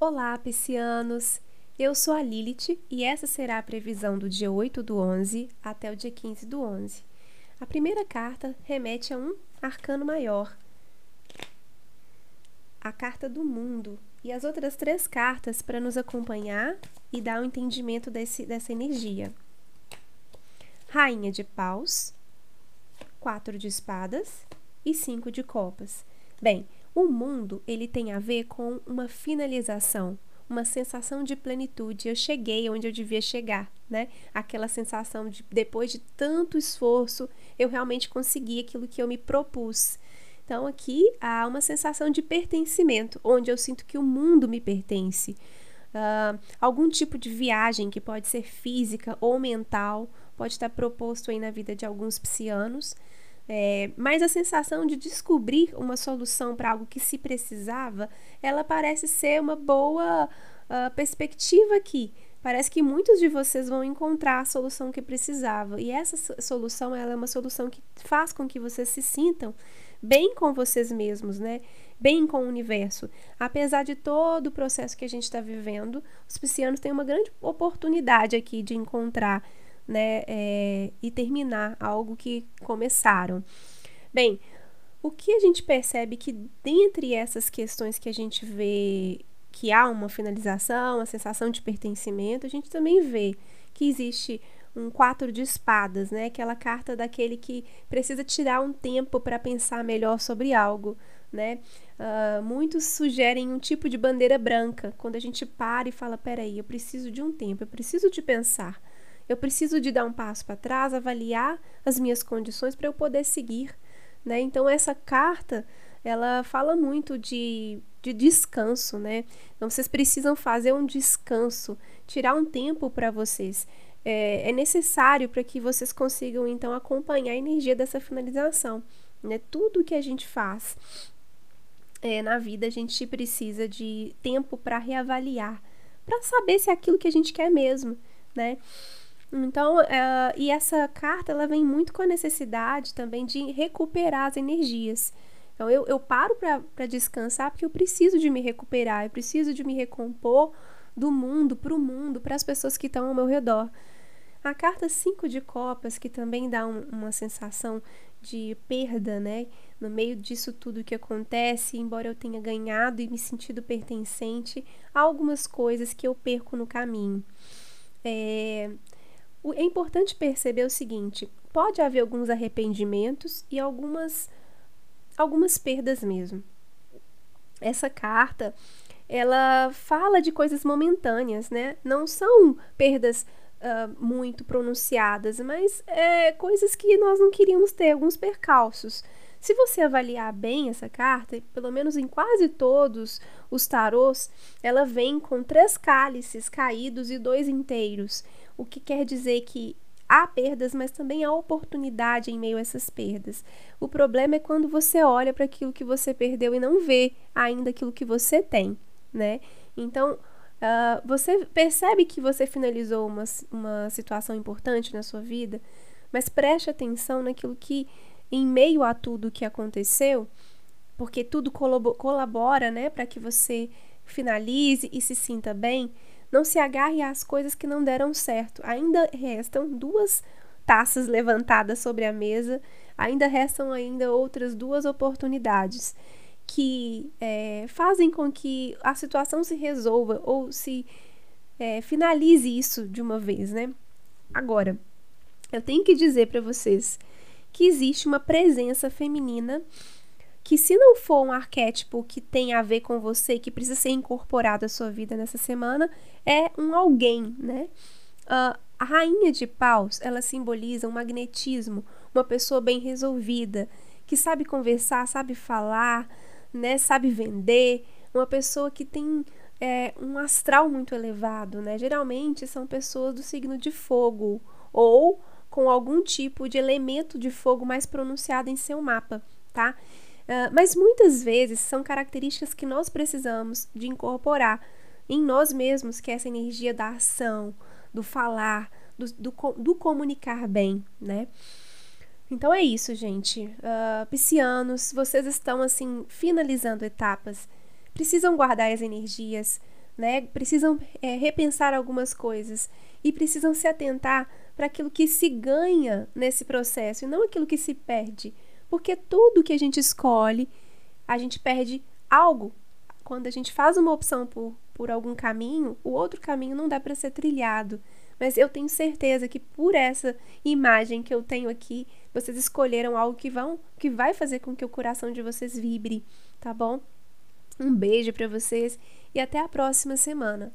Olá, piscianos! Eu sou a Lilith e essa será a previsão do dia 8 do 11 até o dia 15 do 11. A primeira carta remete a um arcano maior, a carta do mundo, e as outras três cartas para nos acompanhar e dar o um entendimento desse, dessa energia. Rainha de paus, quatro de espadas e cinco de copas. Bem, o mundo, ele tem a ver com uma finalização, uma sensação de plenitude. Eu cheguei onde eu devia chegar, né? Aquela sensação de depois de tanto esforço, eu realmente consegui aquilo que eu me propus. Então aqui há uma sensação de pertencimento, onde eu sinto que o mundo me pertence. Uh, algum tipo de viagem que pode ser física ou mental pode estar proposto aí na vida de alguns psianos. É, mas a sensação de descobrir uma solução para algo que se precisava, ela parece ser uma boa uh, perspectiva aqui. Parece que muitos de vocês vão encontrar a solução que precisava. E essa solução ela é uma solução que faz com que vocês se sintam bem com vocês mesmos, né? Bem com o universo. Apesar de todo o processo que a gente está vivendo, os piscianos têm uma grande oportunidade aqui de encontrar né, é, e terminar algo que começaram. Bem, o que a gente percebe que dentre essas questões que a gente vê que há uma finalização, a sensação de pertencimento, a gente também vê que existe um quatro de espadas, né? Aquela carta daquele que precisa tirar um tempo para pensar melhor sobre algo, né? Uh, muitos sugerem um tipo de bandeira branca, quando a gente para e fala, peraí, eu preciso de um tempo, eu preciso de pensar. Eu preciso de dar um passo para trás, avaliar as minhas condições para eu poder seguir, né? Então essa carta, ela fala muito de, de descanso, né? Então vocês precisam fazer um descanso, tirar um tempo para vocês. É, é necessário para que vocês consigam então acompanhar a energia dessa finalização, né? Tudo que a gente faz é, na vida a gente precisa de tempo para reavaliar, para saber se é aquilo que a gente quer mesmo, né? Então, uh, e essa carta ela vem muito com a necessidade também de recuperar as energias. Então, eu, eu paro para descansar porque eu preciso de me recuperar, eu preciso de me recompor do mundo, para o mundo, para as pessoas que estão ao meu redor. A carta 5 de Copas, que também dá um, uma sensação de perda, né? No meio disso tudo que acontece, embora eu tenha ganhado e me sentido pertencente, há algumas coisas que eu perco no caminho. É, é importante perceber o seguinte: pode haver alguns arrependimentos e algumas, algumas perdas mesmo. Essa carta ela fala de coisas momentâneas, né? Não são perdas uh, muito pronunciadas, mas é, coisas que nós não queríamos ter, alguns percalços. Se você avaliar bem essa carta, pelo menos em quase todos os tarôs, ela vem com três cálices caídos e dois inteiros o que quer dizer que há perdas, mas também há oportunidade em meio a essas perdas. O problema é quando você olha para aquilo que você perdeu e não vê ainda aquilo que você tem, né? Então, uh, você percebe que você finalizou uma, uma situação importante na sua vida, mas preste atenção naquilo que, em meio a tudo que aconteceu, porque tudo colabora, né, para que você finalize e se sinta bem. Não se agarre às coisas que não deram certo. Ainda restam duas taças levantadas sobre a mesa, ainda restam ainda outras duas oportunidades que é, fazem com que a situação se resolva ou se é, finalize isso de uma vez, né? Agora, eu tenho que dizer para vocês que existe uma presença feminina que se não for um arquétipo que tem a ver com você, que precisa ser incorporado à sua vida nessa semana, é um alguém, né? Uh, a rainha de paus, ela simboliza um magnetismo, uma pessoa bem resolvida, que sabe conversar, sabe falar, né? Sabe vender, uma pessoa que tem é, um astral muito elevado, né? Geralmente são pessoas do signo de fogo ou com algum tipo de elemento de fogo mais pronunciado em seu mapa, tá? Uh, mas muitas vezes são características que nós precisamos de incorporar em nós mesmos, que é essa energia da ação, do falar, do, do, do comunicar bem, né? Então é isso, gente. Uh, piscianos, vocês estão assim finalizando etapas, precisam guardar as energias, né? Precisam é, repensar algumas coisas e precisam se atentar para aquilo que se ganha nesse processo e não aquilo que se perde. Porque tudo que a gente escolhe, a gente perde algo. Quando a gente faz uma opção por, por algum caminho, o outro caminho não dá para ser trilhado. Mas eu tenho certeza que por essa imagem que eu tenho aqui, vocês escolheram algo que vão que vai fazer com que o coração de vocês vibre, tá bom? Um beijo para vocês e até a próxima semana.